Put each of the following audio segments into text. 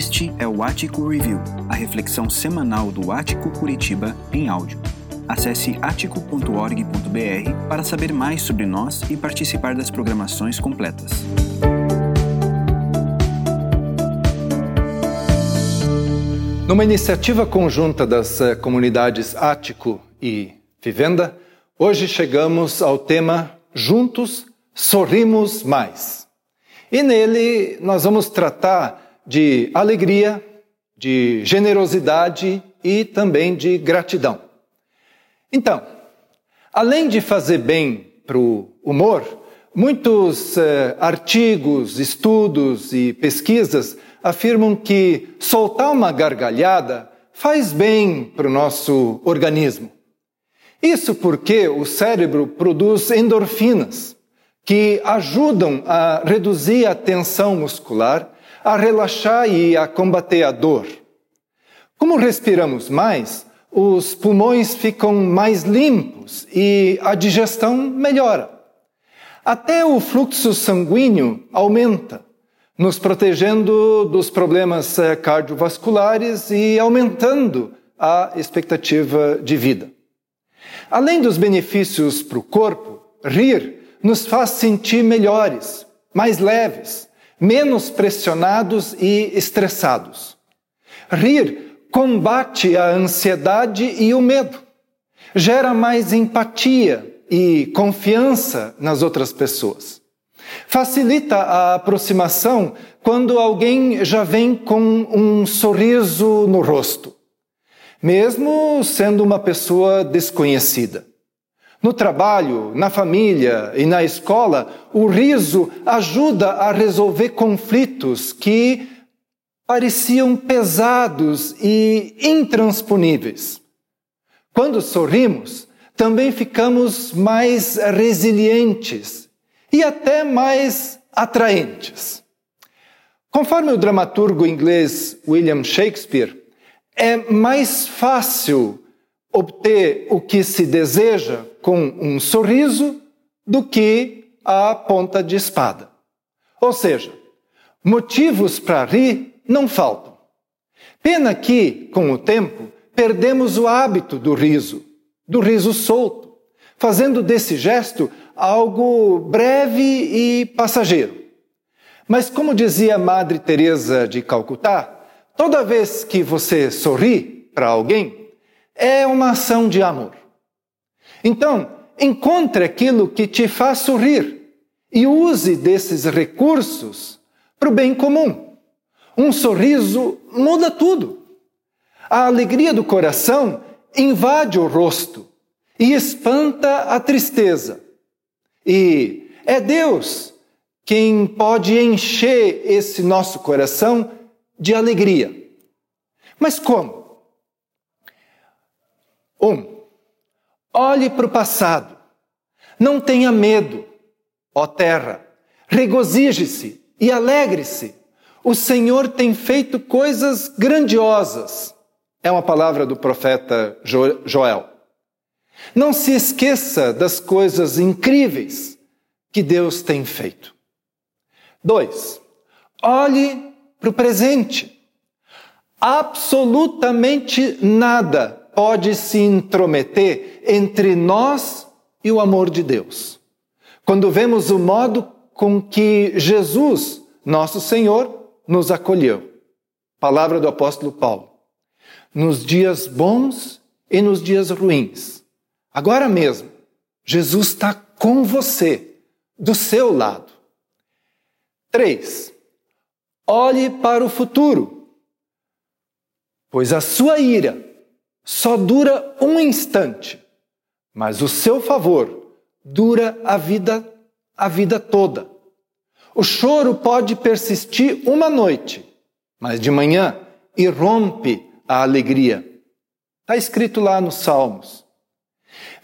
Este é o Ático Review, a reflexão semanal do Ático Curitiba em áudio. Acesse atico.org.br para saber mais sobre nós e participar das programações completas. Numa iniciativa conjunta das eh, comunidades Ático e Vivenda, hoje chegamos ao tema Juntos Sorrimos Mais. E nele nós vamos tratar de alegria, de generosidade e também de gratidão. Então, além de fazer bem para o humor, muitos eh, artigos, estudos e pesquisas afirmam que soltar uma gargalhada faz bem para o nosso organismo. Isso porque o cérebro produz endorfinas que ajudam a reduzir a tensão muscular, a relaxar e a combater a dor. Como respiramos mais, os pulmões ficam mais limpos e a digestão melhora. Até o fluxo sanguíneo aumenta, nos protegendo dos problemas eh, cardiovasculares e aumentando a expectativa de vida. Além dos benefícios para o corpo, rir nos faz sentir melhores, mais leves, menos pressionados e estressados. Rir combate a ansiedade e o medo, gera mais empatia e confiança nas outras pessoas. Facilita a aproximação quando alguém já vem com um sorriso no rosto, mesmo sendo uma pessoa desconhecida. No trabalho, na família e na escola, o riso ajuda a resolver conflitos que pareciam pesados e intransponíveis. Quando sorrimos, também ficamos mais resilientes e até mais atraentes. Conforme o dramaturgo inglês William Shakespeare, é mais fácil obter o que se deseja com um sorriso do que a ponta de espada. Ou seja, motivos para rir não faltam. Pena que, com o tempo, perdemos o hábito do riso, do riso solto, fazendo desse gesto algo breve e passageiro. Mas como dizia Madre Teresa de Calcutá, toda vez que você sorri para alguém, é uma ação de amor. Então, encontre aquilo que te faz sorrir e use desses recursos para o bem comum. Um sorriso muda tudo. A alegria do coração invade o rosto e espanta a tristeza. E é Deus quem pode encher esse nosso coração de alegria. Mas como? Um, olhe para o passado. Não tenha medo, ó terra. Regozije-se e alegre-se. O Senhor tem feito coisas grandiosas. É uma palavra do profeta Joel. Não se esqueça das coisas incríveis que Deus tem feito. Dois, olhe para o presente. Absolutamente nada pode se intrometer entre nós e o amor de Deus. Quando vemos o modo com que Jesus, nosso Senhor, nos acolheu. Palavra do apóstolo Paulo. Nos dias bons e nos dias ruins. Agora mesmo, Jesus está com você, do seu lado. Três. Olhe para o futuro, pois a sua ira só dura um instante, mas o seu favor dura a vida a vida toda. O choro pode persistir uma noite, mas de manhã irrompe a alegria. Está escrito lá nos Salmos.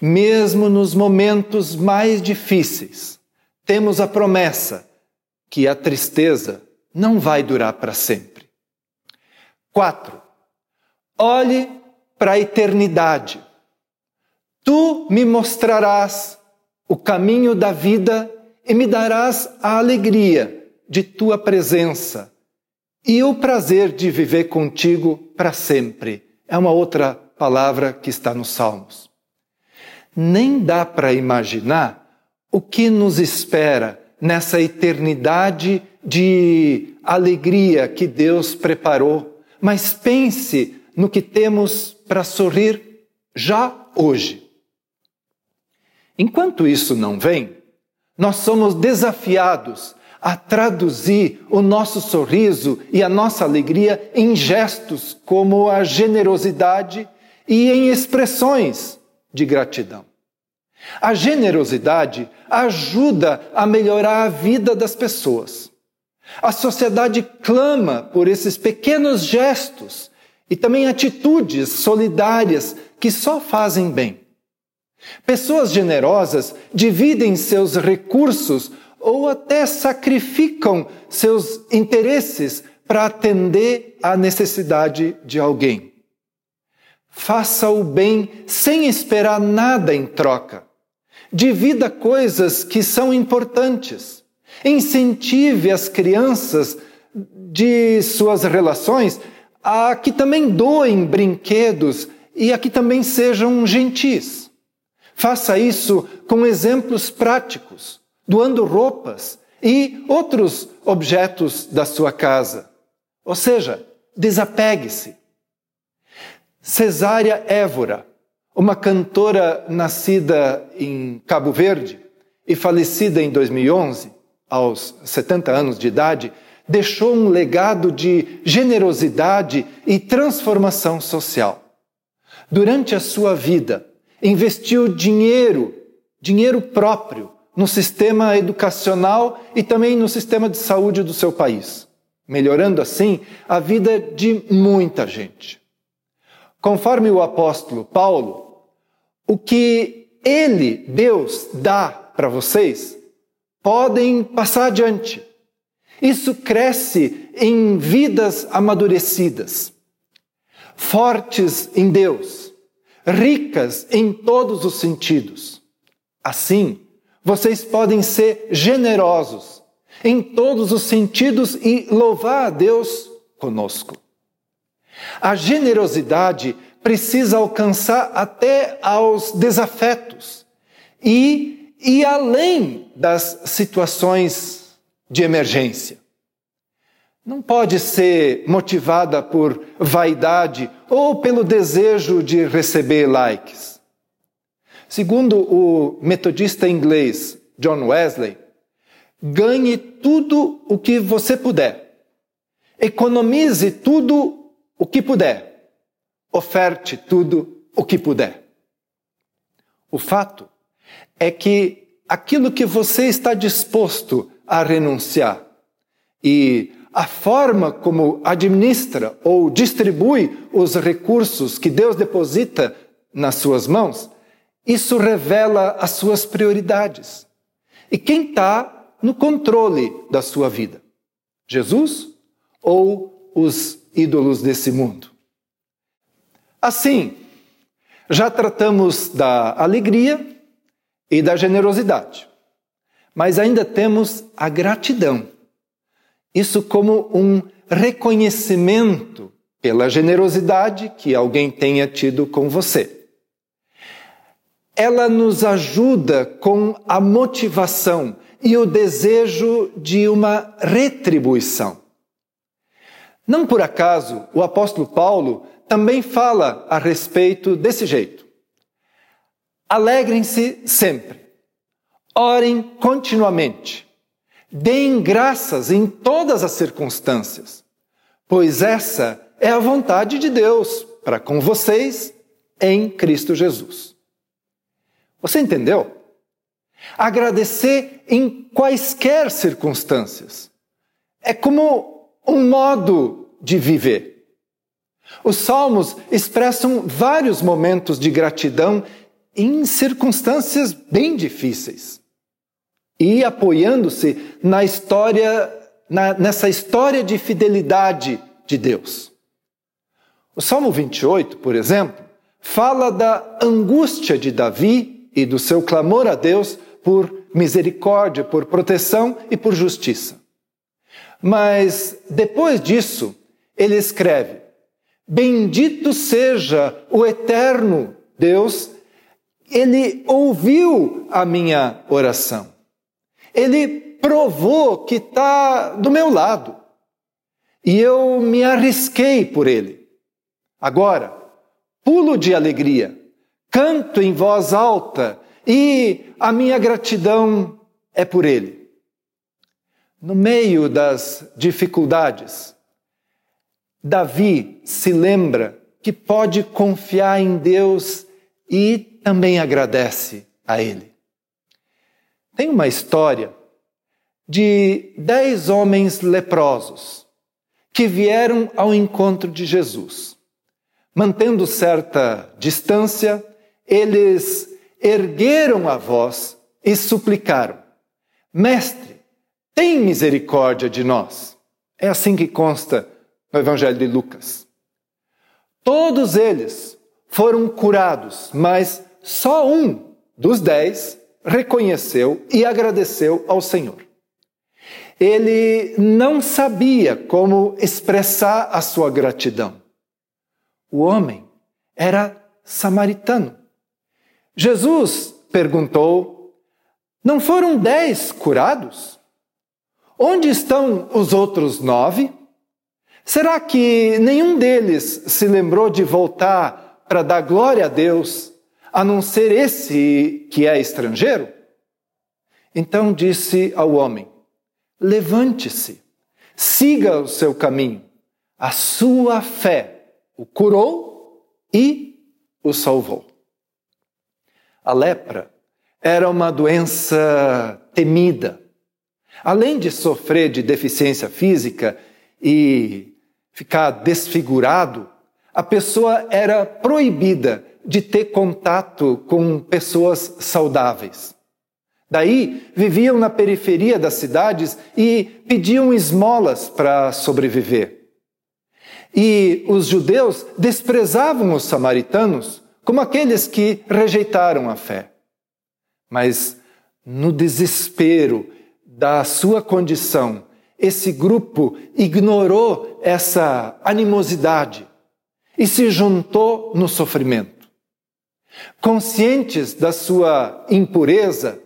Mesmo nos momentos mais difíceis, temos a promessa que a tristeza não vai durar para sempre. Quatro. Olhe para a eternidade. Tu me mostrarás o caminho da vida e me darás a alegria de tua presença e o prazer de viver contigo para sempre. É uma outra palavra que está nos Salmos. Nem dá para imaginar o que nos espera nessa eternidade de alegria que Deus preparou, mas pense no que temos para sorrir já hoje. Enquanto isso não vem, nós somos desafiados a traduzir o nosso sorriso e a nossa alegria em gestos como a generosidade e em expressões de gratidão. A generosidade ajuda a melhorar a vida das pessoas. A sociedade clama por esses pequenos gestos e também atitudes solidárias que só fazem bem. Pessoas generosas dividem seus recursos ou até sacrificam seus interesses para atender à necessidade de alguém. Faça o bem sem esperar nada em troca. Divida coisas que são importantes. Incentive as crianças de suas relações a que também doem brinquedos e a que também sejam gentis. Faça isso com exemplos práticos, doando roupas e outros objetos da sua casa. Ou seja, desapegue-se. Cesária Évora, uma cantora nascida em Cabo Verde e falecida em 2011, aos 70 anos de idade, deixou um legado de generosidade e transformação social. Durante a sua vida, investiu dinheiro, dinheiro próprio, no sistema educacional e também no sistema de saúde do seu país, melhorando assim a vida de muita gente. Conforme o apóstolo Paulo, o que ele, Deus, dá para vocês, podem passar adiante isso cresce em vidas amadurecidas, fortes em Deus, ricas em todos os sentidos. Assim, vocês podem ser generosos em todos os sentidos e louvar a Deus conosco. A generosidade precisa alcançar até aos desafetos e, e além das situações de emergência. Não pode ser motivada por vaidade ou pelo desejo de receber likes. Segundo o metodista inglês John Wesley, ganhe tudo o que você puder. Economize tudo o que puder. Oferte tudo o que puder. O fato é que aquilo que você está disposto a renunciar. E a forma como administra ou distribui os recursos que Deus deposita nas suas mãos, isso revela as suas prioridades. E quem está no controle da sua vida? Jesus ou os ídolos desse mundo? Assim, já tratamos da alegria e da generosidade mas ainda temos a gratidão. Isso como um reconhecimento pela generosidade que alguém tenha tido com você. Ela nos ajuda com a motivação e o desejo de uma retribuição. Não por acaso o apóstolo Paulo também fala a respeito desse jeito. Alegrem-se sempre. Orem continuamente. Deem graças em todas as circunstâncias, pois essa é a vontade de Deus para com vocês em Cristo Jesus. Você entendeu? Agradecer em quaisquer circunstâncias é como um modo de viver. Os salmos expressam vários momentos de gratidão em circunstâncias bem difíceis e apoiando-se na história, na, nessa história de fidelidade de Deus. O Salmo 28, por exemplo, fala da angústia de Davi e do seu clamor a Deus por misericórdia, por proteção e por justiça. Mas depois disso, ele escreve: Bendito seja o eterno Deus, ele ouviu a minha oração. Ele provou que está do meu lado. E eu me arrisquei por ele. Agora, pulo de alegria, canto em voz alta e a minha gratidão é por ele. No meio das dificuldades, Davi se lembra que pode confiar em Deus e também agradece a Ele. Tem uma história de dez homens leprosos que vieram ao encontro de Jesus. Mantendo certa distância, eles ergueram a voz e suplicaram: Mestre, tem misericórdia de nós. É assim que consta no Evangelho de Lucas. Todos eles foram curados, mas só um dos dez reconheceu e agradeceu ao Senhor. Ele não sabia como expressar a sua gratidão. O homem era samaritano. Jesus perguntou: Não foram dez curados? Onde estão os outros nove? Será que nenhum deles se lembrou de voltar para dar glória a Deus, a não ser esse que é estrangeiro? Então disse ao homem: Levante-se, siga o seu caminho. A sua fé o curou e o salvou. A lepra era uma doença temida. Além de sofrer de deficiência física e ficar desfigurado, a pessoa era proibida de ter contato com pessoas saudáveis. Daí viviam na periferia das cidades e pediam esmolas para sobreviver. E os judeus desprezavam os samaritanos como aqueles que rejeitaram a fé. Mas no desespero da sua condição, esse grupo ignorou essa animosidade e se juntou no sofrimento. Conscientes da sua impureza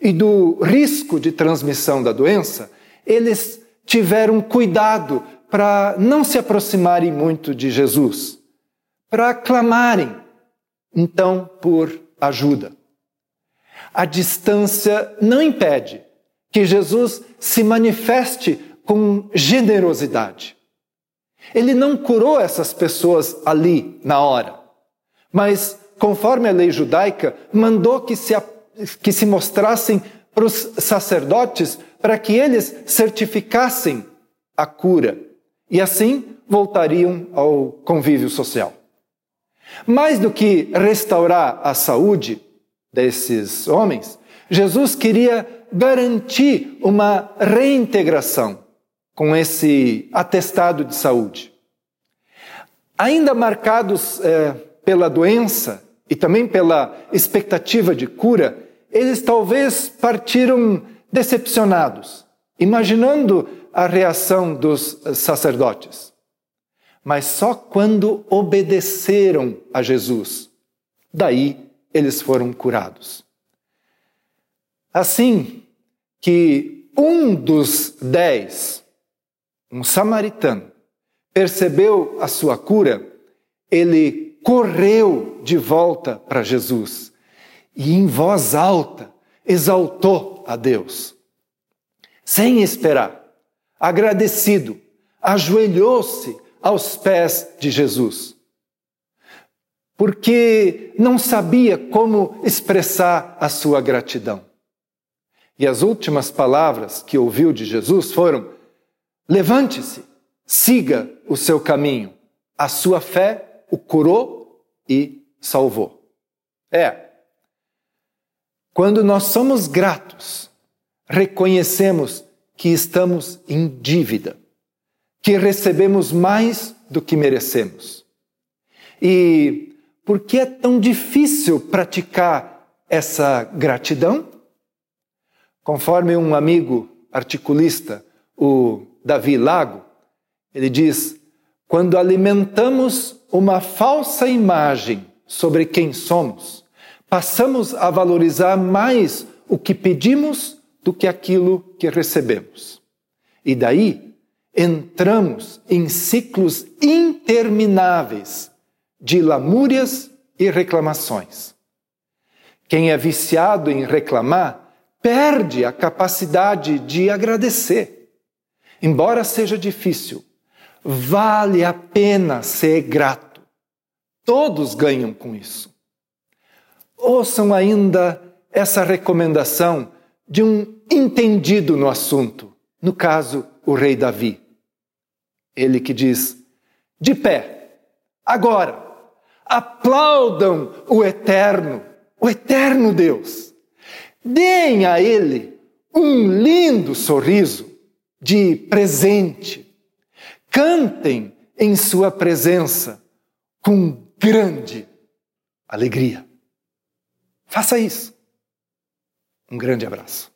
e do risco de transmissão da doença, eles tiveram cuidado para não se aproximarem muito de Jesus, para clamarem então por ajuda. A distância não impede que Jesus se manifeste com generosidade. Ele não curou essas pessoas ali, na hora, mas, conforme a lei judaica, mandou que se, que se mostrassem para os sacerdotes para que eles certificassem a cura e assim voltariam ao convívio social. Mais do que restaurar a saúde desses homens, Jesus queria garantir uma reintegração com esse atestado de saúde. Ainda marcados é, pela doença e também pela expectativa de cura, eles talvez partiram decepcionados, imaginando a reação dos sacerdotes. Mas só quando obedeceram a Jesus, daí eles foram curados. Assim que um dos dez, um samaritano, percebeu a sua cura, ele correu de volta para Jesus e, em voz alta, exaltou a Deus. Sem esperar, agradecido, ajoelhou-se aos pés de Jesus. Porque não sabia como expressar a sua gratidão. E as últimas palavras que ouviu de Jesus foram: Levante-se, siga o seu caminho. A sua fé o curou e salvou. É. Quando nós somos gratos, reconhecemos que estamos em dívida, que recebemos mais do que merecemos. E por que é tão difícil praticar essa gratidão? Conforme um amigo articulista, o Davi Lago, ele diz: quando alimentamos uma falsa imagem sobre quem somos, passamos a valorizar mais o que pedimos do que aquilo que recebemos. E daí entramos em ciclos intermináveis de lamúrias e reclamações. Quem é viciado em reclamar perde a capacidade de agradecer. Embora seja difícil, vale a pena ser grato. Todos ganham com isso. Ouçam ainda essa recomendação de um entendido no assunto, no caso, o rei Davi. Ele que diz: de pé, agora, aplaudam o eterno, o eterno Deus. Deem a ele um lindo sorriso de presente. Cantem em sua presença com grande alegria. Faça isso. Um grande abraço.